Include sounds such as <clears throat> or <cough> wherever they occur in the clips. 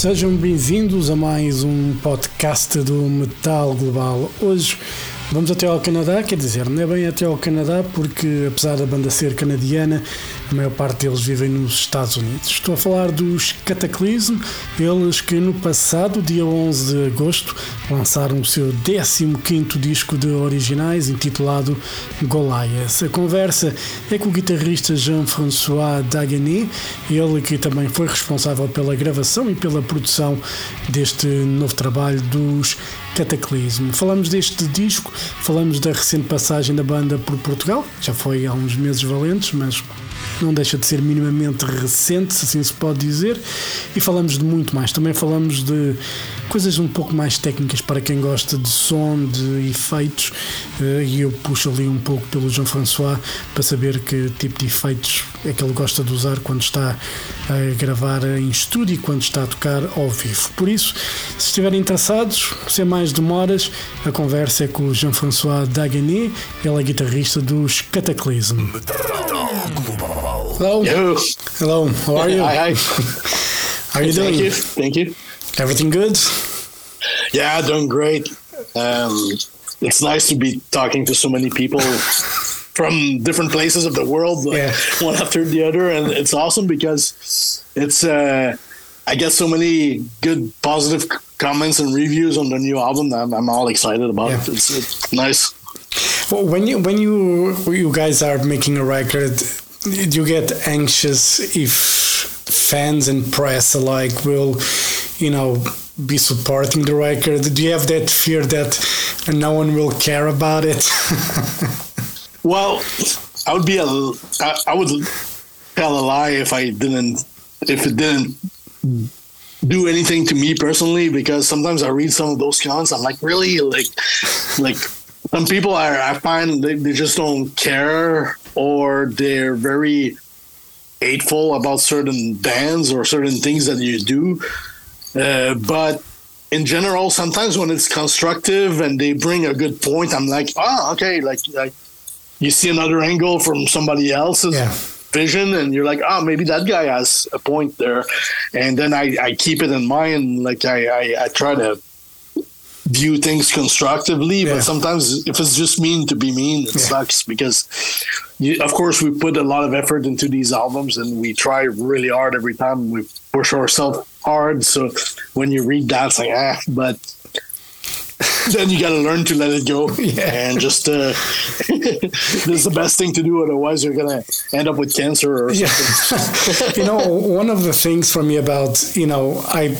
Sejam bem-vindos a mais um podcast do Metal Global. Hoje vamos até ao Canadá, quer dizer, não é bem até ao Canadá, porque apesar da banda ser canadiana, a maior parte deles vivem nos Estados Unidos. Estou a falar dos Cataclysm, eles que no passado, dia 11 de agosto, lançaram o seu 15 disco de originais, intitulado Goliath. A conversa é com o guitarrista Jean-François Dagany, ele que também foi responsável pela gravação e pela produção deste novo trabalho dos Cataclismo. Falamos deste disco, falamos da recente passagem da banda por Portugal, já foi há uns meses valentes, mas não deixa de ser minimamente recente, se assim se pode dizer, e falamos de muito mais. Também falamos de coisas um pouco mais técnicas para quem gosta de som, de efeitos, eh, e eu puxo ali um pouco pelo João François para saber que tipo de efeitos é que ele gosta de usar quando está a gravar em estúdio e quando está a tocar ao vivo. Por isso, se estiverem interessados, sem mais demoras, a conversa é com o Jean-François Dagany, ele é guitarrista dos Cataclysm. Hello. Yo. Hello. How are you? Hi, hi. How are you Thank doing? you. Thank you. Everything good? Yeah, doing great. Um, it's nice to be talking to so many people from different places of the world, like, Yeah. <laughs> one after the other, and it's awesome because it's. Uh, I get so many good, positive comments and reviews on the new album. I'm, I'm all excited about it. Yeah. It's, it's nice. Well, when you when you you guys are making a record, do you get anxious if fans and press alike will, you know, be supporting the record? Do you have that fear that no one will care about it? <laughs> Well, I would be a, I, I would tell a lie if I didn't, if it didn't do anything to me personally. Because sometimes I read some of those comments, I'm like, really, like, like some people are, I find they, they just don't care, or they're very hateful about certain bands or certain things that you do. Uh, but in general, sometimes when it's constructive and they bring a good point, I'm like, oh, okay, like, like you see another angle from somebody else's Yeah. vision and you're like oh maybe that guy has a point there and then i, I keep it in mind like I, I, I try to view things constructively Yeah. but sometimes if it's just mean to be mean it Yeah. sucks because you, of course we put a lot of effort into these albums and we try really hard every time we push ourselves hard so when you read that it's like ah but <laughs> then you got to learn to let it go <laughs> Yeah. and just uh, <laughs> this is the best thing to do otherwise you're gonna end up with cancer or Yeah. you know, one of the things for me about, you know, I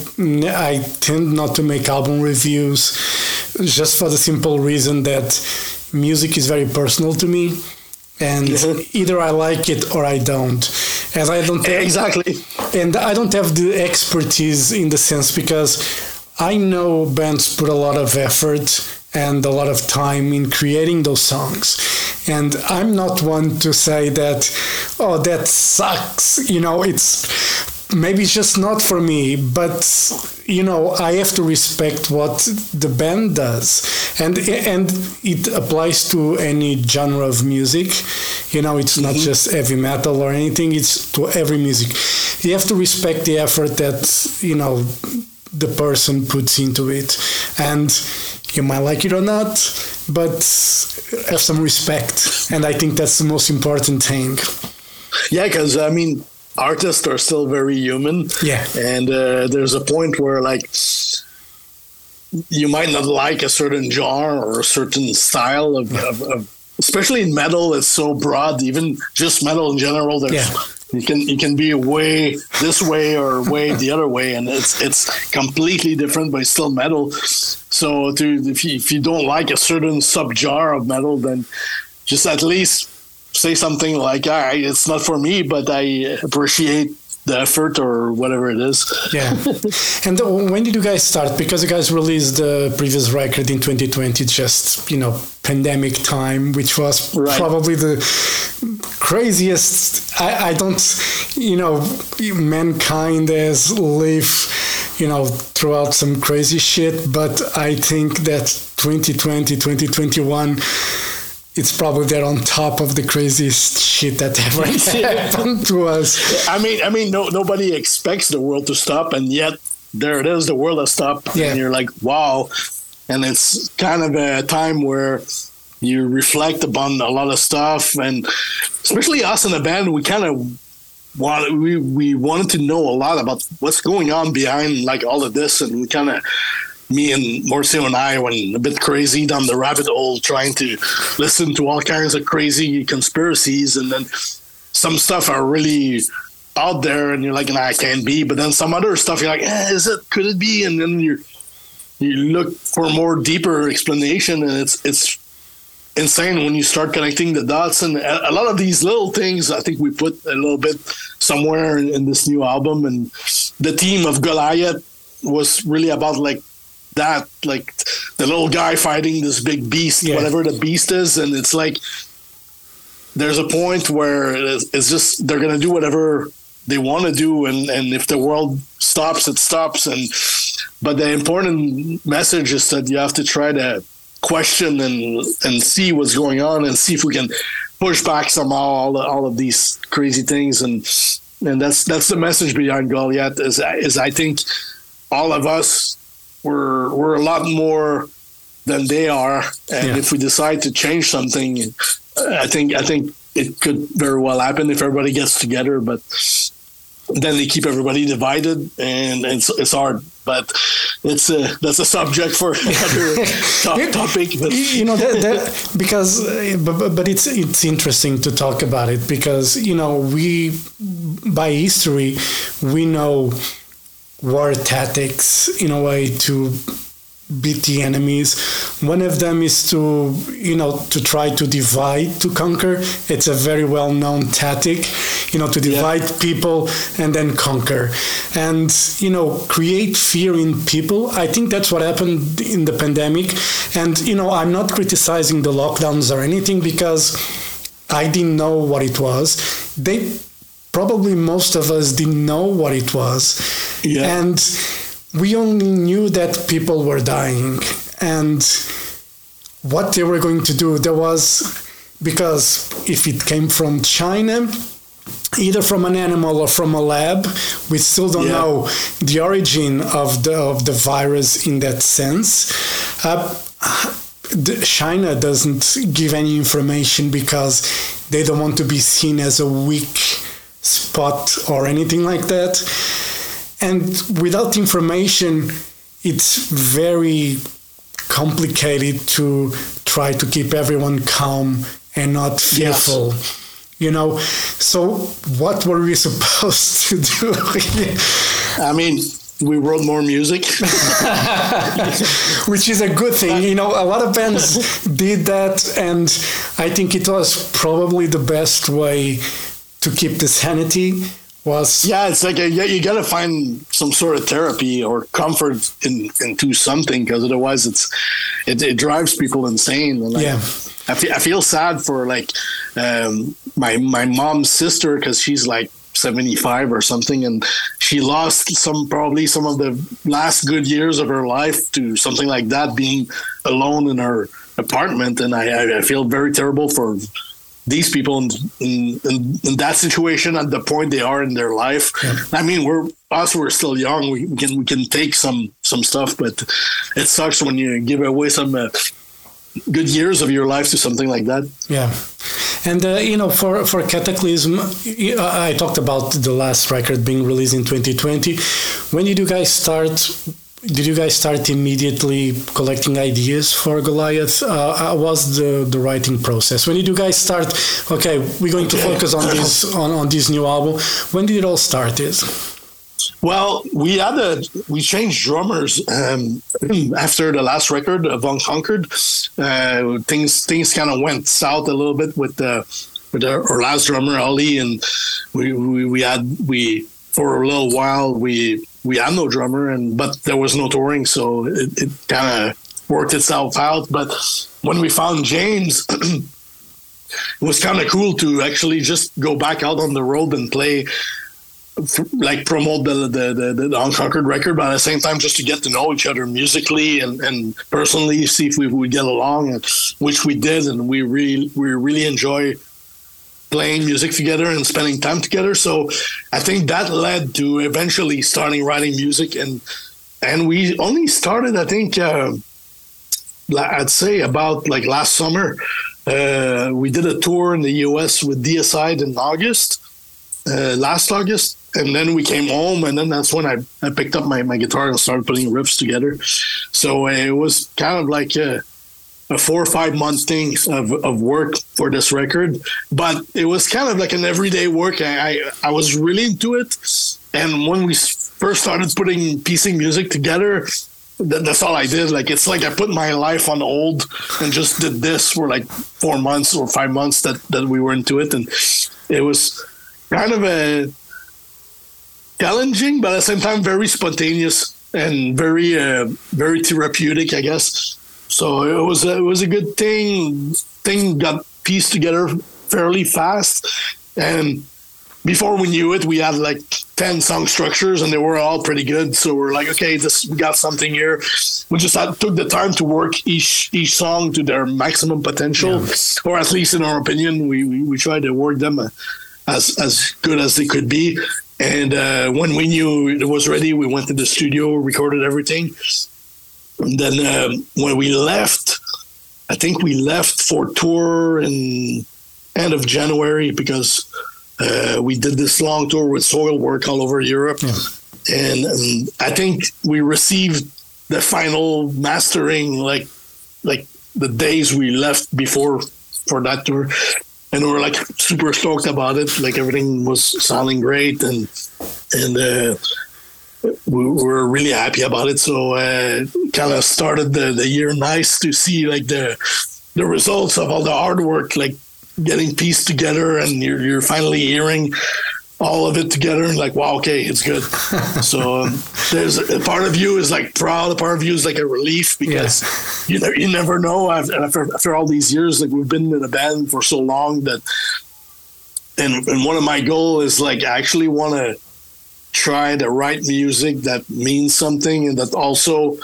I tend not to make album reviews just for the simple reason that music is very personal to me. And Mhm. either I like it or I don't. And I don't have, exactly and I don't have the expertise in the sense because I know bands put a lot of effort and a lot of time in creating those songs. And I'm not one to say that, oh, that sucks. You know, it's maybe it's just not for me, but you know, I have to respect what the band does. And and it applies to any genre of music. You know, it's not mm-hmm. just heavy metal or anything, it's to every music. You have to respect the effort that, you know, the person puts into it. And you might like it or not, but have some respect. And I think that's the most important thing. yeah because i mean artists are still very human Yeah. and uh, there's a point where like you might not like a certain genre or a certain style of, of, of especially in metal it's so broad even just metal in general there's Yeah. You can you can be way this way or way the other way and it's it's completely different but it's still metal. So to if you, if you don't like a certain sub jar of metal then just at least say something like all right it's not for me but i appreciate the effort or whatever it is Yeah. <laughs> and when did you guys start? Because you guys released the previous record in 2020, just, you know, pandemic time, which was Right. probably the craziest. I, I don't, you know, mankind has lived, you know, throw out some crazy shit, but I think that 2020, 2021, it's probably there on top of the craziest shit that <laughs> ever happened to us. I mean, I mean, no, nobody expects the world to stop, and yet there it is. The world has stopped, Yeah. and you're like, wow. And it's kind of a time where you reflect upon a lot of stuff, and especially us in the band, we kind of wanted we we wanted to know a lot about what's going on behind like all of this, and we kind of. Me and Maurizio and I went a bit crazy down the rabbit hole, trying to listen to all kinds of crazy conspiracies, and then some stuff are really out there and you're like, nah, it can't be. But then some other stuff, you're like, eh, is it? Could it be? And then you you look for more deeper explanation, and it's it's insane when you start connecting the dots. And a, a lot of these little things, I think we put a little bit somewhere in, in this new album. And the theme of Goliath was really about like that, like the little guy fighting this big beast, Yeah. whatever the beast is, and it's like there's a point where it's it's just they're gonna do whatever they want to do, and and if the world stops, it stops. And but the important message is that you have to try to question and and see what's going on, and see if we can push back somehow all all of these crazy things, and and that's that's the message behind Goliath. Is is I think all of us we're we're a lot more than they are, and Yeah. if we decide to change something, I think I think it could very well happen if everybody gets together, but then they keep everybody divided, and it's it's hard. But it's a that's a subject for <laughs> another <laughs> top topic. But you know that, that because but, but- but it's it's interesting to talk about it because you know we by history we know war tactics in a way to beat the enemies. One of them is to you know to try to divide to conquer. It's a very well known tactic you know to divide people and then conquer. And you know create fear in people. I think that's what happened in the pandemic. And you know i'm not criticizing the lockdowns or anything because i didn't know what it was. They probably most of us didn't know what it was Yeah. and we only knew that people were dying and what they were going to do there was because if it came from china either from an animal or from a lab we still don't Yeah. know the origin of the of the virus in that sense uh, China doesn't give any information because they don't want to be seen as a weak spot or anything like that. And without information, it's very complicated to try to keep everyone calm and not Yes. fearful. You know, so what were we <laughs> supposed to do? I mean, we wrote more music. <laughs> <laughs> which is a good thing. You know, a lot of bands did that, and I think it was probably the best way to keep the sanity. Was yeah, it's like a, yeah, you got to find some sort of therapy or comfort in into something because otherwise it's it, it drives people insane. And like, Yeah. I feel I feel sad for like um, my my mom's sister because she's like 75 or something and she lost some probably some of the last good years of her life to something like that being alone in her apartment and I- I feel very terrible for these people in, in, in, in that situation at the point they are in their life. I mean, we're us. We're still young. We can we can take some some stuff, but it sucks when you give away some uh, good years of your life to something like that. Yeah, and uh, you know, for for Kataklysm, I talked about the last record being released in 2020. When did you guys start? Did you guys start immediately collecting ideas for Goliath? Uh, how was the the writing process? When did you guys start? Okay, we're going to focus on this on, on this new album. When did it all start? Is Well, we had we changed drummers um, <clears throat> after the last record of Unconquered. Uh, things things kind of went south a little bit with the with our, our last drummer Ali, and we, we we had we for a little while we we had no drummer, and but there was no touring, so it, it kind of worked itself out. But when we found James. <clears throat> It was kind of cool to actually just go back out on the road and play like promote the the, the the unconquered record, but at the same time just to get to know each other musically and, and personally, see if we would get along, which we did, and we really we really enjoy playing music together and spending time together. So I think that led to eventually starting writing music and and we only started I think uh, I'd say about like last summer. Uh, we did a tour in the US with Deicide in August, uh, last August, and then we came home, and then that's when I, I picked up my, my guitar and started putting riffs together. So it was kind of like a four or five month thing of, of work for this record, but it was kind of like an everyday work. I, I, I was really into it, and when we first started putting piecing music together, that, that's all I did. Like it's like I put my life on hold and just did this for like four months or five months that that we were into it, and it was kind of a challenging, but at the same time very spontaneous and very uh, very therapeutic, I guess. So it was a, it was a good thing. Thing got pieced together fairly fast, and before we knew it, we had like 10 song structures and they were all pretty good. So we're like, okay, this, we got something here. We just had, took the time to work each, each song to their maximum potential, yeah. or at least in our opinion, we, we, we tried to work them as, as good as they could be. And uh, when we knew it was ready, we went to the studio, recorded everything. And then uh, when we left, I think we left for tour in end of January because uh, we did this long tour with Soilwork all over Europe, yeah. and um, I think we received the final mastering like like the days we left before for that tour, and we were like super stoked about it. Like everything was sounding great, and and uh, we were really happy about it. So uh, kind of started the, the year nice to see like the the results of all the hard work like getting pieced together and you're, you're finally hearing all of it together and like wow okay it's good <laughs> so um, there's a part of you is like proud a part of you is like a relief because yeah. you, ne- you never know after, after all these years like we've been in a band for so long that and, and one of my goals is like I actually want to try to write music that means something and that also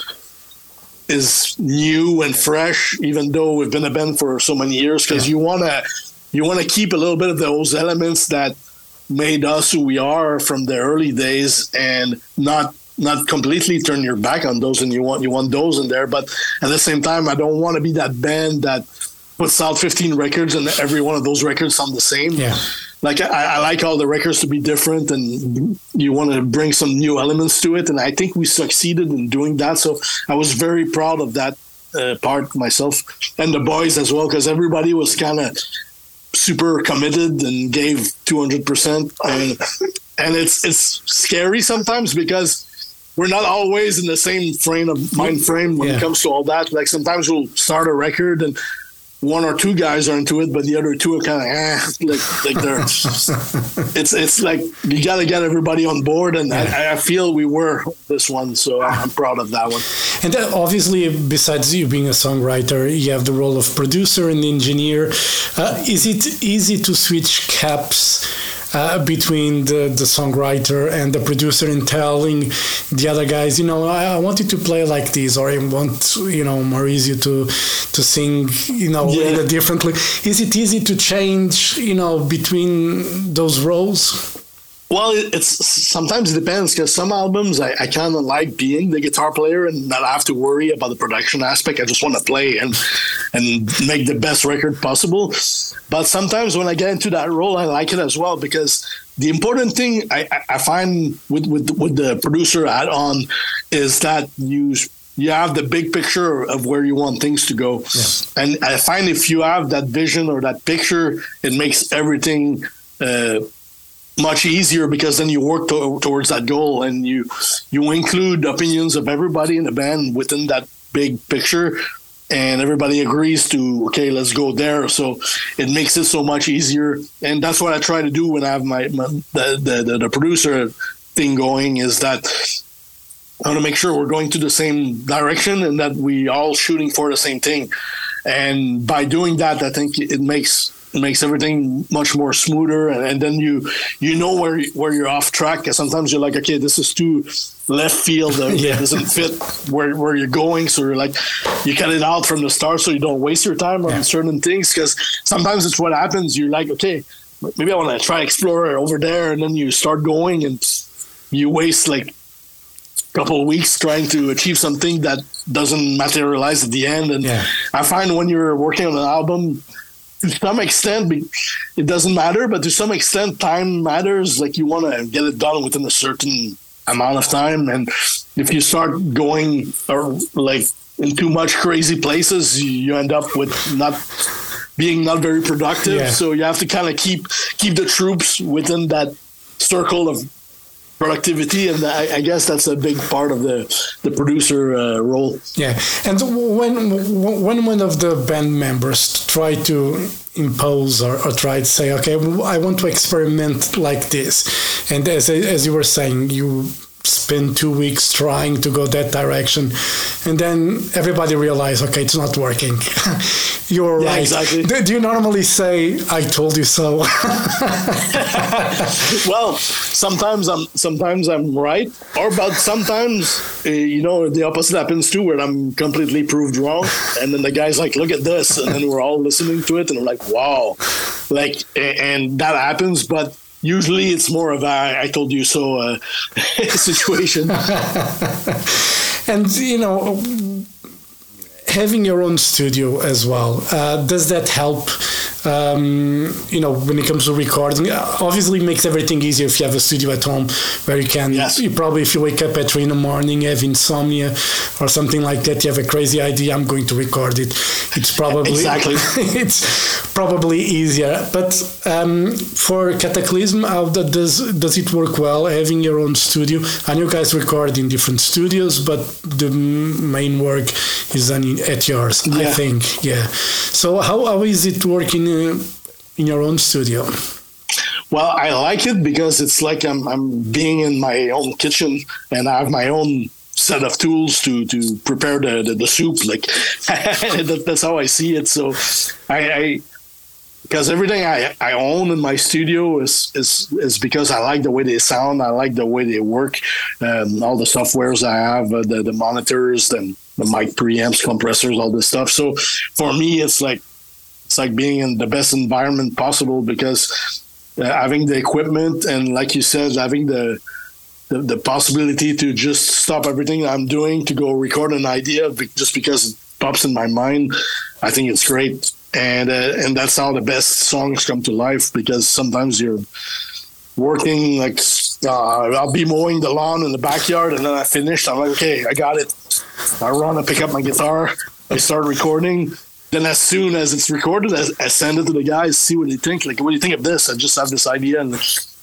is new and fresh even though we've been a band for so many years because yeah. you want to you want to keep a little bit of those elements that made us who we are from the early days and not not completely turn your back on those and you want you want those in there. But at the same time i don't want to be that band that puts out 15 records and every one of those records sound the same. Yeah like I, I like all the records to be different and you want to bring some new elements to it and i think we succeeded in doing that. So i was very proud of that uh, part myself and the boys as well because everybody was kind of super committed and gave 200% and and it's it's scary sometimes because we're not always in the same frame of mind frame when yeah. it comes to all that. Like sometimes we'll start a record and one or two guys are into it, but the other two are kind of eh, like like they're. <laughs> it's it's like you got to get everybody on board, and yeah. I, I, feel we were this one, so I'm proud of that one. And then obviously, besides you being a songwriter, you have the role of producer and engineer. Uh, is it easy to switch caps? Uh, between the, the songwriter and the producer and telling the other guys, you know, I, I want you to play like this, or I want, you know, Maurizio to to sing, you know, yeah. differently. Is it easy to change, you know, between those roles? Well, it's sometimes it depends because some albums I, I kind of like being the guitar player and not have to worry about the production aspect. I just want to play and and make the best record possible. But sometimes when I get into that role, I like it as well because the important thing I, I find with, with with the producer add on is that you you have the big picture of where you want things to go. Yeah. And I find if you have that vision or that picture, it makes everything. Uh, much easier because then you work to, towards that goal and you you include opinions of everybody in the band within that big picture. And everybody agrees to okay let's go there. So it makes it so much easier. And that's what i try to do when i have my, my the, the, the producer thing going is that i want to make sure we're going to the same direction and that we all shooting for the same thing. And by doing that i think it makes makes everything much more smoother, and, and then you you know where where you're off track. Because sometimes you're like, okay, this is too left field. Uh, <laughs> Yeah. It doesn't fit where where you're going. So you're like, you cut it out from the start so you don't waste your time on Yeah. certain things. Because sometimes it's what happens. You're like, okay, maybe I want to try Explorer over there, and then you start going and you waste like a couple of weeks trying to achieve something that doesn't materialize at the end. And Yeah. I find when you're working on an album, to some extent, it doesn't matter, but to some extent, time matters. Like you want to get it done within a certain amount of time. And if you start going or like in too much crazy places, you- end up with not being not very productive. Yeah. So you have to kind of keep keep the troops within that circle of productivity, and I, I guess that's a big part of the the producer uh, role. Yeah, and when when one of the band members try to impose or, or try to say, okay, I want to experiment like this, and as as you were saying, you spend two weeks trying to go that direction, and then everybody realize, okay, it's not working. <laughs> You're Yeah, right. exactly. Do, do you normally say, "I told you so"? <laughs> <laughs> well, sometimes I'm sometimes I'm right, or but sometimes uh, you know the opposite happens too, where I'm completely proved wrong, and then the guy's like, "Look at this," and then we're all listening to it, and we're like, "Wow!" Like, a- and that happens, but usually it's more of a "I told you so" uh, <laughs> situation. <laughs> and you know having your own studio as well uh, does that help um, you know when it comes to recording Uh, obviously it makes everything easier if you have a studio at home where you can Yes. you probably if you wake up at three in the morning have insomnia or something like that you have a crazy idea i'm going to record it. It's probably <laughs> Exactly. <laughs> it's probably easier. But um, for Kataklysm how does does it work well having your own studio? I know you guys record in different studios but the main work is done in, at yours i think. Yeah. So how, how is it working uh, in your own studio Well, I like it because it's like I'm I'm being in my own kitchen and I have my own set of tools to to prepare the the, the soup. Like <laughs> that, that's how I see it. So I. I because everything I, I own in my studio is, is is because I like the way they sound. I like the way they work. Um, all the softwares I have, uh, the the monitors, and the mic preamps, compressors, all this stuff. So for me, it's like it's like being in the best environment possible because uh, having the equipment and like you said having the, the the possibility to just stop everything i'm doing to go record an idea just because it pops in my mind i think it's great. And uh, and that's how the best songs come to life because sometimes you're working like uh, i'll be mowing the lawn in the backyard and then i finished i'm like okay i got it. I run i pick up my guitar i start recording then as soon as it's recorded, I, I send it to the guys, see what they think. Like, what do you think of this? I just have this idea, and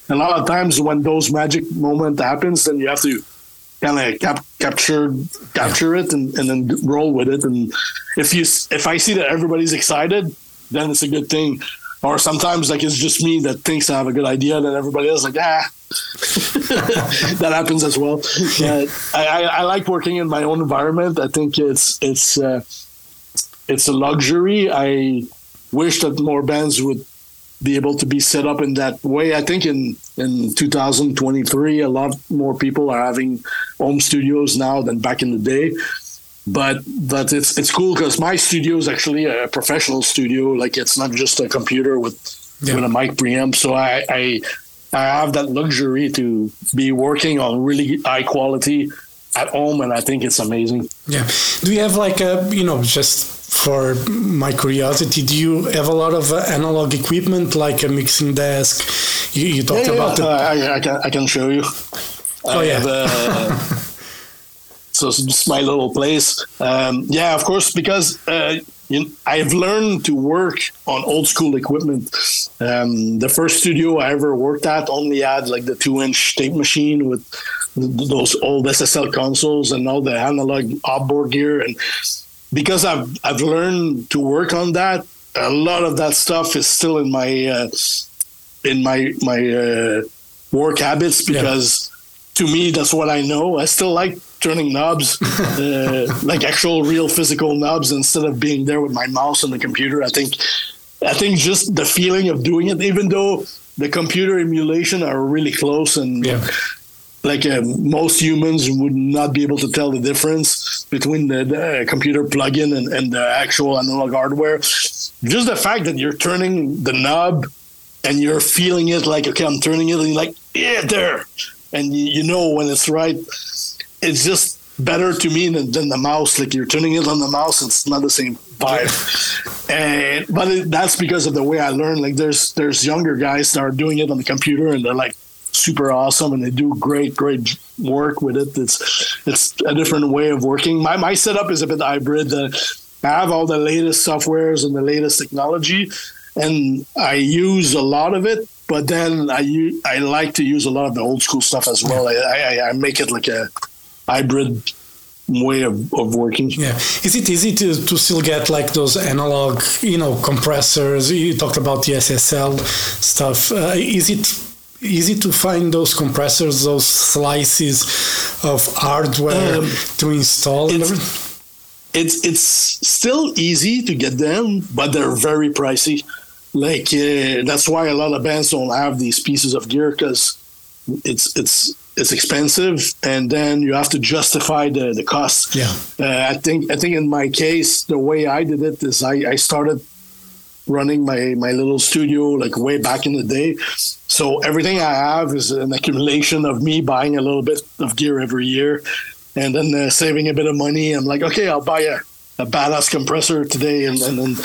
a lot of times when those magic moment happens, then you have to kind of cap- capture capture it and, and then roll with it. And if you if I see that everybody's excited, then it's a good thing. Or sometimes like it's just me that thinks I have a good idea, then everybody else like ah. <laughs> that happens as well. <laughs> Yeah, I, I, I like working in my own environment. I think it's it's. Uh, it's a luxury. I wish that more bands would be able to be set up in that way. I think in in 2023, a lot more people are having home studios now than back in the day. But but it's it's cool because my studio is actually a professional studio. Like it's not just a computer with Yeah. with a mic preamp. So I, I I have that luxury to be working on really high quality at home, and I think it's amazing. Yeah. Do you have like a, you know, just for my curiosity, do you have a lot of uh, analog equipment like a mixing desk? You, you talked Yeah, about yeah, I, I can I can show you. Oh, I yeah. have, uh, <laughs> so it's just my little place. Um, yeah, of course, because uh, you, I've learned to work on old school equipment. Um, the first studio I ever worked at only had like the two inch tape machine with those old SSL consoles and all the analog outboard gear. And because I've I've learned to work on that, a lot of that stuff is still in my uh, in my my uh, work habits because to me that's what I know. I still like turning knobs, <laughs> uh, like actual real physical knobs instead of being there with my mouse on the computer. I think I think just the feeling of doing it, even though the computer emulation are really close and Yeah. Like uh, most humans would not be able to tell the difference between the, the computer plugin and, and the actual analog hardware. Just the fact that you're turning the knob and you're feeling it like, okay, I'm turning it, and you're like, yeah, there. And you, you know when it's right. It's just better to me than, than the mouse. Like you're turning it on the mouse, it's not the same vibe. and but it, that's because of the way I learned. Like there's there's younger guys that are doing it on the computer, and they're like super awesome, and they do great great work with it. It's it's a different way of working. My my setup is a bit hybrid. Uh, I have all the latest softwares and the latest technology, and I use a lot of it. But then I I like to use a lot of the old school stuff as well. I, I, I make it like a hybrid way of, of working. Yeah. Is it easy to, to still get like those analog, you know, compressors? You talked about the SSL stuff. Uh, is it easy to find those compressors, those slices of hardware Um, to install? it's- it's it's still easy to get them, but they're very pricey. Like uh, that's why a lot of bands don't have these pieces of gear because it's it's it's expensive, and then you have to justify the the cost. Yeah. Uh, I think I think in my case, the way I did it is I, I started running my my little studio like way back in the day. So everything I have is an accumulation of me buying a little bit of gear every year, and then uh, saving a bit of money. I'm like, okay, I'll buy a, a badass compressor today, and, and then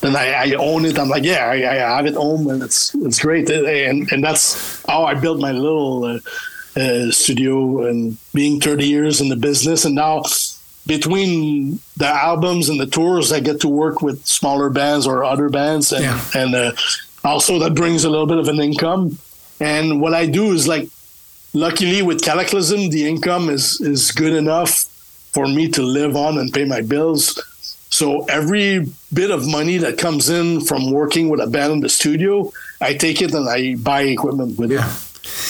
then I, I own it. I'm like, yeah, I, I have it home, and it's it's great, and and that's how I built my little. Uh, uh, studio and being 30 years in the business and now between the albums and the tours i get to work with smaller bands or other bands and, Yeah. and uh, also that brings a little bit of an income and what i do is like luckily with Kataklysm the income is is good enough for me to live on and pay my bills so every bit of money that comes in from working with a band in the studio i take it and i buy equipment with it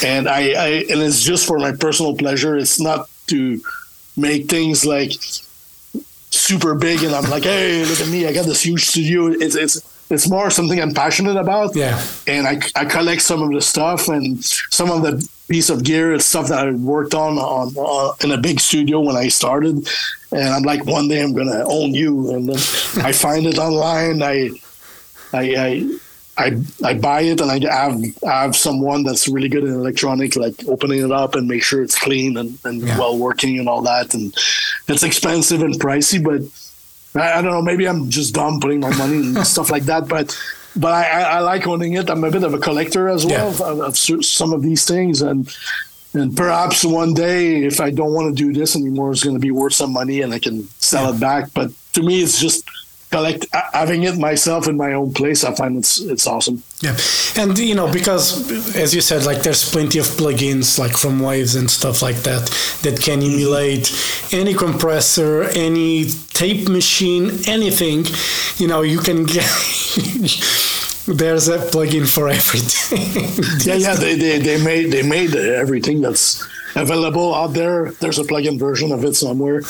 and I, I and it's just for my personal pleasure. It's not to make things like super big and I'm like, hey, look at me, I got this huge studio. It's it's it's more something I'm passionate about. Yeah. And I, I collect some of the stuff and some of the piece of gear is stuff that I worked on on uh, in a big studio when I started. And I'm like, one day I'm gonna own you. And then I find it online. I I, I I I buy it and I have I have someone that's really good in electronic, like opening it up and make sure it's clean and, and Yeah. well working and all that. And it's expensive and pricey, but I, I don't know. Maybe I'm just dumb putting my money and <laughs> stuff like that. But but I, I, I like owning it. I'm a bit of a collector as well Yeah. of, of some of these things and. And perhaps one day, if I don't want to do this anymore, it's going to be worth some money, and I can sell it back. But to me, it's just collect having it myself in my own place. I find it's it's awesome. Yeah, and you know because as you said, like there's plenty of plugins like from Waves and stuff like that that can mm-hmm. emulate any compressor, any tape machine, anything. You know, you can get. <laughs> there's a plugin for everything. Yeah, yeah, <laughs> they, they, they made they made everything that's available out there. There's a plug-in version of it somewhere,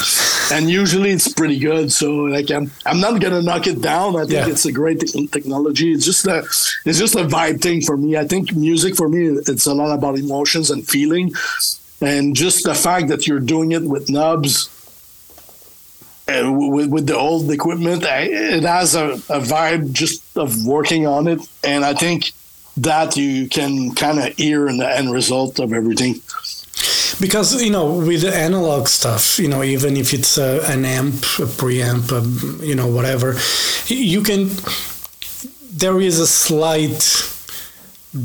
and usually it's pretty good. So like I'm I'm not gonna knock it down. I think Yeah. it's a great te- technology. It's just a it's just a vibe thing for me. I think music for me it's a lot about emotions and feeling, and just the fact that you're doing it with knobs. uh, With, with the old equipment, I, it has a, a vibe just of working on it, and I think that you can kind of hear in the end result of everything. Because you know with the analog stuff you know even if it's a, an amp a preamp um, you know whatever you can there is a slight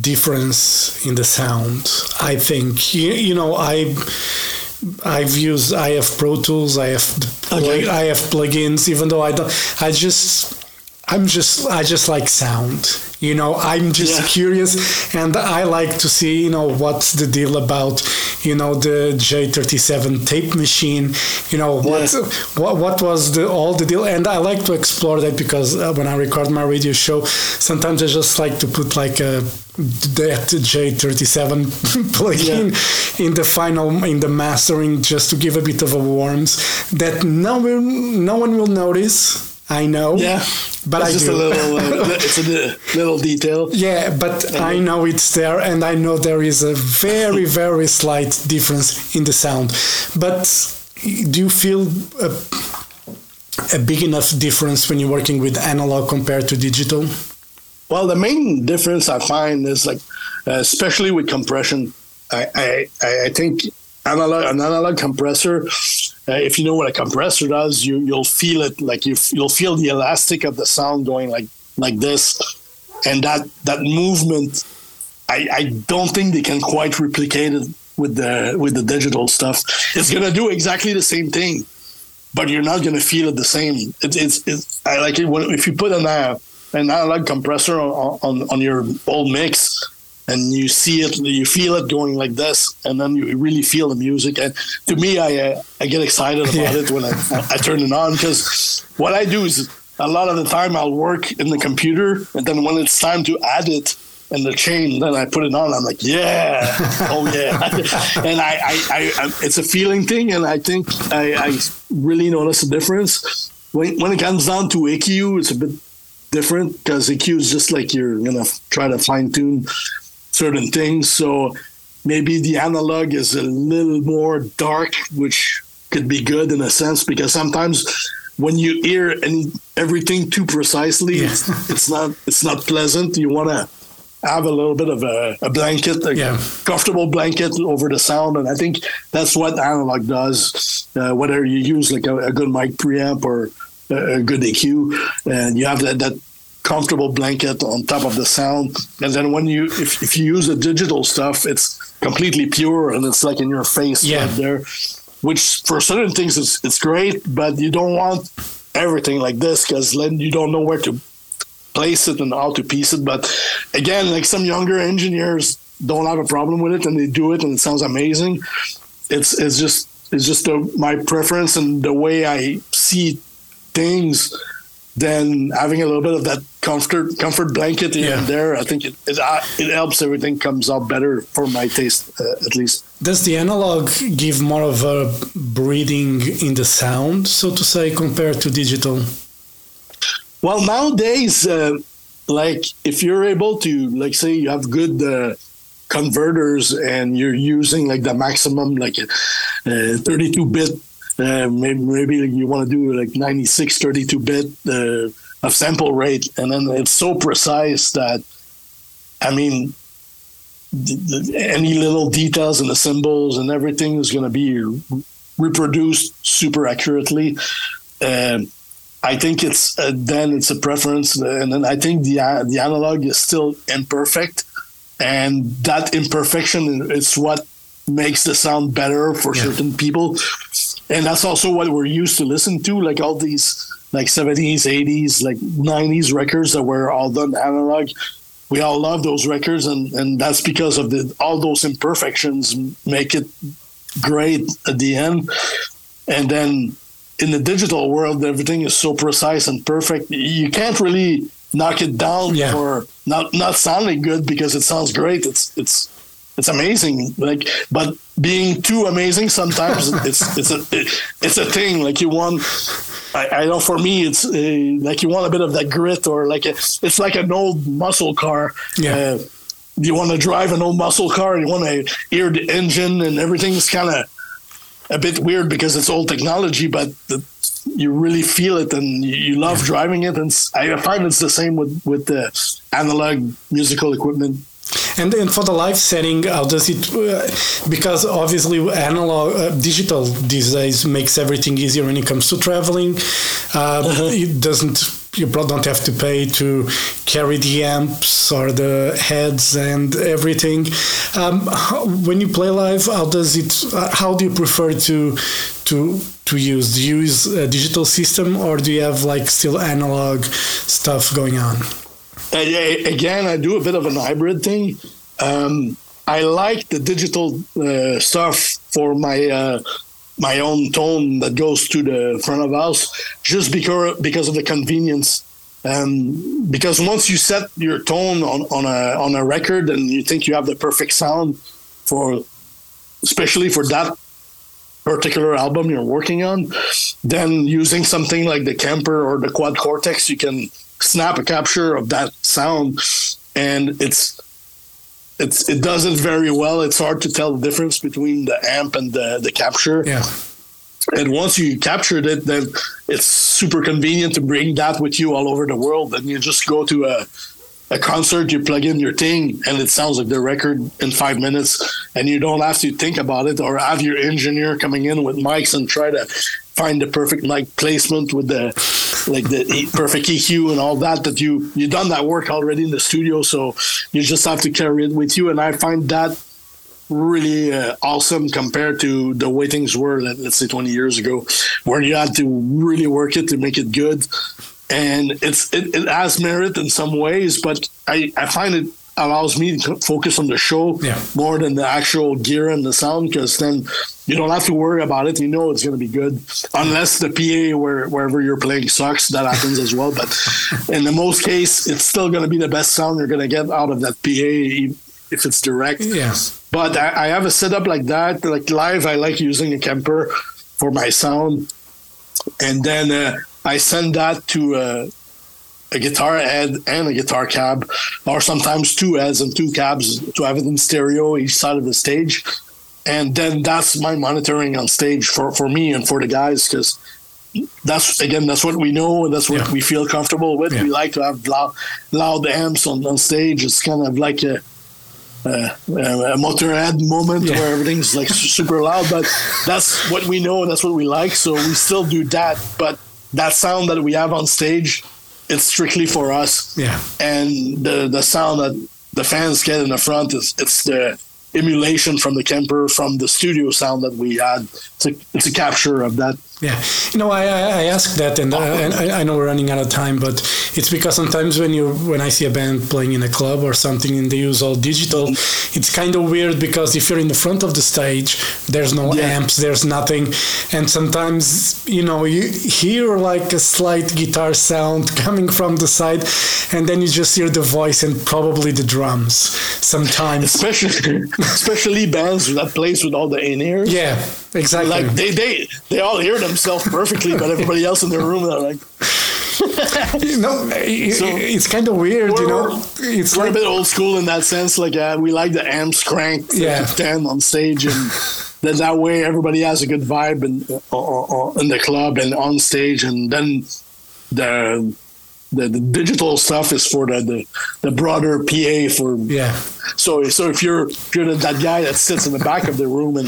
difference in the sound i think you, you know i I've used I have Pro Tools I have Okay. I have plugins even though I don't I just I'm just I just like sound you know I'm just Yeah. curious and I like to see you know what's the deal about you know the J37 tape machine you know what Yeah. what what was the all the deal and I like to explore that because uh, when I record my radio show sometimes I just like to put like a that J37 <laughs> plugin in the final in the mastering just to give a bit of a warmth that no one no one will notice I know. Yeah, but it's I just do. a little. Uh, <laughs> it's a little detail. Yeah, but I know it's there, and I know there is a very, <laughs> very slight difference in the sound. But do you feel a, a big enough difference when you're working with analog compared to digital? Well, the main difference I find is like, uh, especially with compression, I I, I think analog an analog compressor. Uh, if you know what a compressor does, you you'll feel it like you you'll feel the elastic of the sound going like like this, and that that movement. I, I don't think they can quite replicate it with the with the digital stuff. It's gonna do exactly the same thing, but you're not gonna feel it the same. It, it's it's I like it when if you put an uh, an analog compressor on, on on your old mix and you see it, you feel it going like this, and then you really feel the music. And to me, I uh, I get excited about Yeah. it when I, I turn it on because what I do is a lot of the time I'll work in the computer, and then when it's time to add it in the chain, then I put it on. I'm like, yeah, oh yeah, <laughs> and I, I, I, it's a feeling thing, and I think I, I really notice a difference when when it comes down to EQ. It's a bit different because EQ is just like you're gonna try to fine tune certain things. So maybe the analog is a little more dark, which could be good in a sense because sometimes when you hear any everything too precisely, Yeah. it's, it's not it's not pleasant. You want to have a little bit of a, a blanket, a Yeah. comfortable blanket over the sound, and I think that's what analog does. Uh, whether you use like a, a good mic preamp or a, a good EQ, and you have that, that comfortable blanket on top of the sound, and then when you if, if you use the digital stuff, it's completely pure and it's like in your face Yeah. right there. Which for certain things it's it's great, but you don't want everything like this because then you don't know where to place it and how to piece it. But again, like some younger engineers don't have a problem with it and they do it and it sounds amazing. It's it's just it's just the, my preference and the way I see things. Then having a little bit of that comfort comfort blanket here Yeah. and there, I think it it, uh, it helps everything comes out better for my taste uh, at least. Does the analog give more of a breathing in the sound, so to say, compared to digital? Well, nowadays, uh, like if you're able to, like, say you have good uh, converters and you're using like the maximum, like uh, 32 bit, uh, maybe, maybe you want to do like 96, 32 bit uh, of sample rate, and then it's so precise that, I mean, the, the, any little details in the cymbals and everything is going to be reproduced super accurately. Um, I think it's uh, then it's a preference, and then I think the uh, the analog is still imperfect, and that imperfection is what makes the sound better for Yeah. certain people, and that's also what we're used to listen to, like all these like seventies, eighties, like nineties records that were all done analog. We all love those records, and and that's because of the all those imperfections make it great at the end, and then in the digital world, everything is so precise and perfect. You can't really knock it down Yeah. for not not sounding good because it sounds great. It's it's it's amazing. Like, but being too amazing sometimes <laughs> it's it's a it, it's a thing. Like you want. I, I know for me, it's uh, like you want a bit of that grit, or like a, it's like an old muscle car. Yeah. Uh, you want to drive an old muscle car, you want to hear the engine, and everything's kind of a bit weird because it's old technology, but the, you really feel it and you, you love driving it. And I find it's the same with with the analog musical equipment. And then for the live setting, how does it? Uh, because obviously, analog, uh, digital these days makes everything easier when it comes to traveling. Uh, It doesn't. You probably don't have to pay to carry the amps or the heads and everything. Um, how, when you play live, how does it? Uh, how do you prefer to to to use? Do you use a digital system or do you have like still analog stuff going on? And, uh, again, I do a bit of an hybrid thing. Um, I like the digital uh, stuff for my uh, my own tone that goes to the front of house, just because because of the convenience. Um, because once you set your tone on, on a on a record and you think you have the perfect sound for, especially for that particular album you're working on, then using something like the Kemper or the Quad Cortex, you can snap a capture of that sound, and it's it's it does it very well. It's hard to tell the difference between the amp and the the capture. Yeah. And once you captured it, then it's super convenient to bring that with you all over the world. And you just go to a a concert, you plug in your thing, and it sounds like the record in five minutes, and you don't have to think about it or have your engineer coming in with mics and try to find the perfect mic placement with the like the perfect EQ and all that. That you you done that work already in the studio, so you just have to carry it with you. And I find that really uh, awesome compared to the way things were, let- let's say, 20 years ago, where you had to really work it to make it good and it's it, it has merit in some ways, but I, I find it allows me to focus on the show Yeah. more than the actual gear and the sound because then you don't have to worry about it. You know it's going to be good, unless the PA where wherever you're playing sucks. That happens as well. But in the most case, it's still going to be the best sound you're going to get out of that PA if it's direct. Yeah. But I, I have a setup like that. Like live, I like using a Kemper for my sound, and then uh, I send that to uh, a guitar head and a guitar cab, or sometimes two heads and two cabs to have it in stereo each side of the stage. And then that's my monitoring on stage for, for me and for the guys because that's again that's what we know and that's what Yeah. we feel comfortable with. Yeah. We like to have loud, loud amps on, on stage. It's kind of like a uh, a motorhead moment Yeah. where everything's like super loud, but that's what we know and that's what we like. So we still do that, but that sound that we have on stage, it's strictly for us. Yeah. And the the sound that the fans get in the front is it's the emulation from the Kemper from the studio sound that we had. It's a, it's a capture of that. Yeah, you know, I, I ask that, and, uh, and I, I know we're running out of time, but it's because sometimes when you when I see a band playing in a club or something and they use all digital, it's kind of weird because if you're in the front of the stage, there's no Yeah. amps, there's nothing, and sometimes you know you hear like a slight guitar sound <laughs> coming from the side, and then you just hear the voice and probably the drums. Sometimes, Especially especially bands that plays with all the in ears. yeah, exactly. Like they, they they all hear themselves perfectly, but everybody else in the room are like no, i- So- it's kind of weird, you know. It's we're like a bit old school in that sense. Like uh, we like the amps cranked Yeah. to ten on stage, and then that way everybody has a good vibe in, uh, uh, uh, in the club and on stage, and then the the, the digital stuff is for the, the the broader PA for yeah. so so if you're if you're that guy that sits in the back of the room and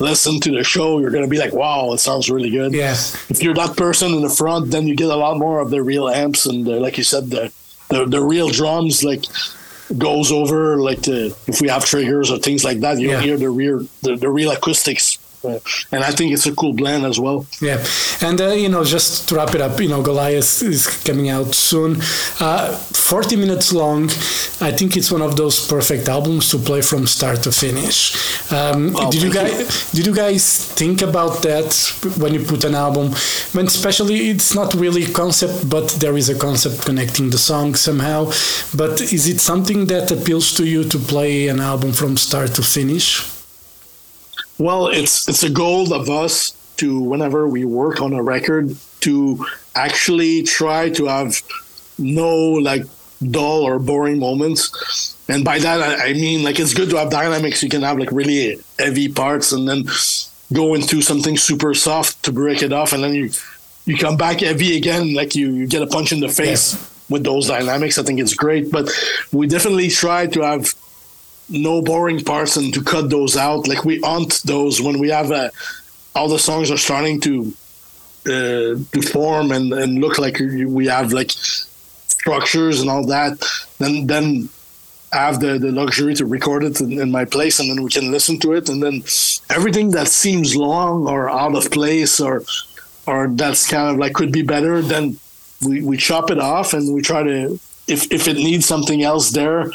listen to the show, you're gonna be like, wow, it sounds really good. Yeah, If you're that person in the front, then you get a lot more of the real amps and the, like you said, the, the the real drums like goes over like the if we have triggers or things like that, you Yeah. hear the real the, the real acoustics. Uh, and I think it's a cool blend as well. yeah. And uh, you know, just to wrap it up, you know, Goliath is coming out soon. Uh, Forty minutes long. I think it's one of those perfect albums to play from start to finish. Um, Oh, did you guys did you guys think about that when you put an album? When especially it's not really concept, but there is a concept connecting the song somehow. But is it something that appeals to you to play an album from start to finish? Well, it's it's a goal of us to whenever we work on a record to actually try to have no like dull or boring moments. And by that I, I mean like it's good to have dynamics. You can have like really heavy parts and then go into something super soft to break it off, and then you you come back heavy again, like you you get a punch in the face with those dynamics. I think it's great, but we definitely try to have no boring parts and to cut those out. Like we hunt those when we have uh, all the songs are starting to uh, to form and, and look like we have like structures and all that. Then then I have the, the luxury to record it in, in my place and then we can listen to it and then everything that seems long or out of place or or that's kind of like could be better then we, we chop it off and we try to if if it needs something else there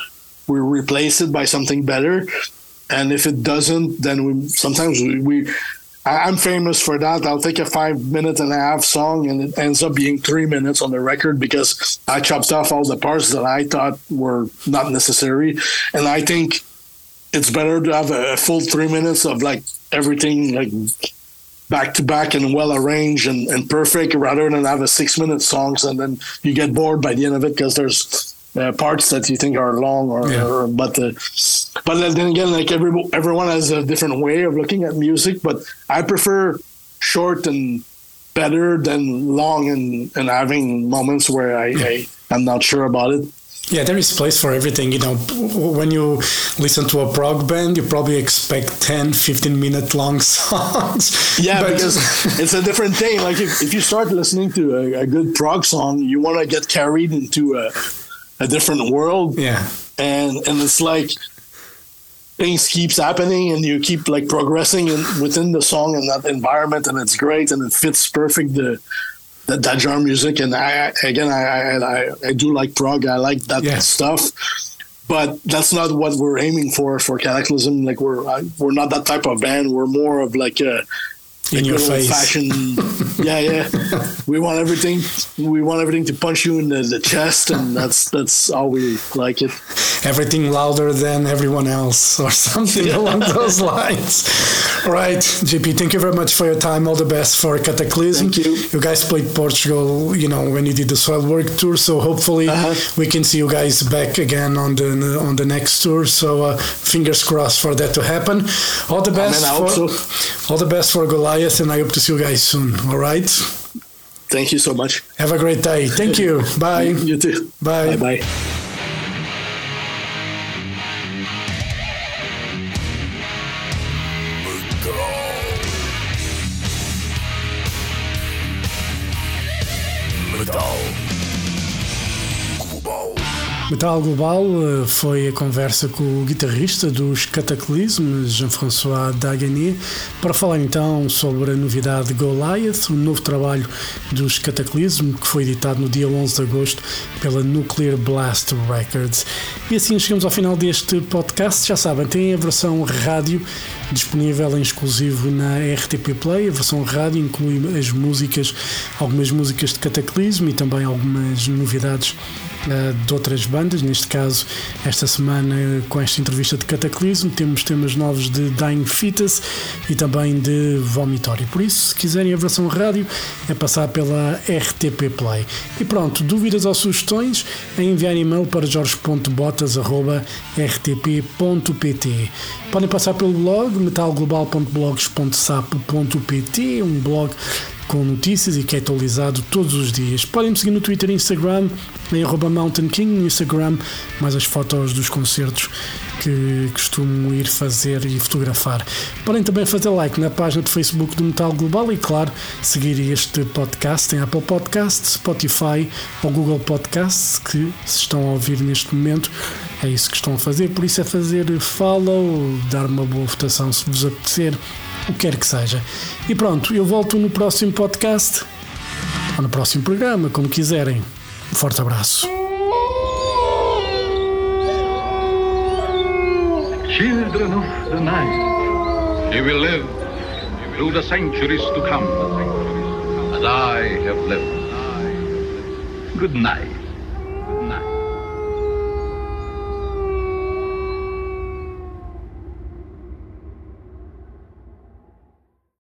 we replace it by something better and if it doesn't then we sometimes we, we I'm famous for that. I'll take a five minute and a half song and it ends up being three minutes on the record because I chopped off all the parts that I thought were not necessary. And I think it's better to have a, a full three minutes of like everything like back to back and well arranged and, and perfect rather than have a six minute songs and then you get bored by the end of it because there's uh, parts that you think are long or, Yeah. or but uh, but then again like every, everyone has a different way of looking at music but i prefer short and better than long and, and having moments where I, I i'm not sure about it Yeah, there is place for everything. You know, when you listen to a prog band, you probably expect 10, 15 minute long <laughs> songs. Yeah, But- because it's a different thing. Like if, if you start listening to a, a good prog song, you want to get carried into a, a different world, yeah, and and it's like things keeps happening, and you keep like progressing in, within the song and that environment, and it's great, and it fits perfect the. That, that genre music, and I again I, I I do like prog. I like that Yeah. stuff, but that's not what we're aiming for for Kataklysm. Like we're I, we're not that type of band. We're more of like a in your face. old-fashioned- yeah, yeah. We want everything. We want everything to punch you in the, the chest, and that's that's how we like it. Everything louder than everyone else, <laughs> or something along those <laughs> lines. Right, JP, thank you very much for your time. All the best for Kataklysm. Thank you. You guys played Portugal, you know, when you did the Soilwork tour. So hopefully Uh-huh. we can see you guys back again on the on the next tour. So uh, fingers crossed for that to happen. All the best I for hope so. all the best for Goliath, and I hope to see you guys soon. All right. Thank you so much. Have a great day. Thank you. <laughs> Bye. You too. Bye. Bye. Bye Metal Global eh, foi a conversa com o guitarrista dos Cataclysm, Jean-François Dagany, para falar então sobre a novidade Goliath, o novo trabalho dos Cataclysm, que foi editado no dia 11 de agosto pela Nuclear Blast Records. E assim chegamos ao final deste podcast. Já sabem, tem a versão rádio disponível em exclusivo na RTP Play. A versão rádio inclui as músicas, algumas músicas de Cataclysm e também algumas novidades de outras bandas. Neste caso, esta semana, com esta entrevista de Cataclysm, temos temas novos de Dying Fetus e também de Vomitório. Por isso, se quiserem a versão rádio, é passar pela RTP Play. E pronto, dúvidas ou sugestões, é enviar e-mail para jorge.botas.rtp.pt. Podem passar pelo blog metalglobal.blogs.sapo.pt, um blog com notícias e que é atualizado todos os dias. Podem me seguir no Twitter e Instagram, em arroba Mountain King, no Instagram, mais as fotos dos concertos que costumo ir fazer e fotografar. Podem também fazer like na página de Facebook do Metal Global e, claro, seguir este podcast em Apple Podcasts, Spotify ou Google Podcasts, que se estão a ouvir neste momento, é isso que estão a fazer. Por isso é fazer follow, dar uma boa votação se vos apetecer o que quer que seja. E pronto, eu volto no próximo podcast ou no próximo programa, como quiserem. Um forte abraço. Children of the night, you will live through the centuries to come, as I have lived. Good night.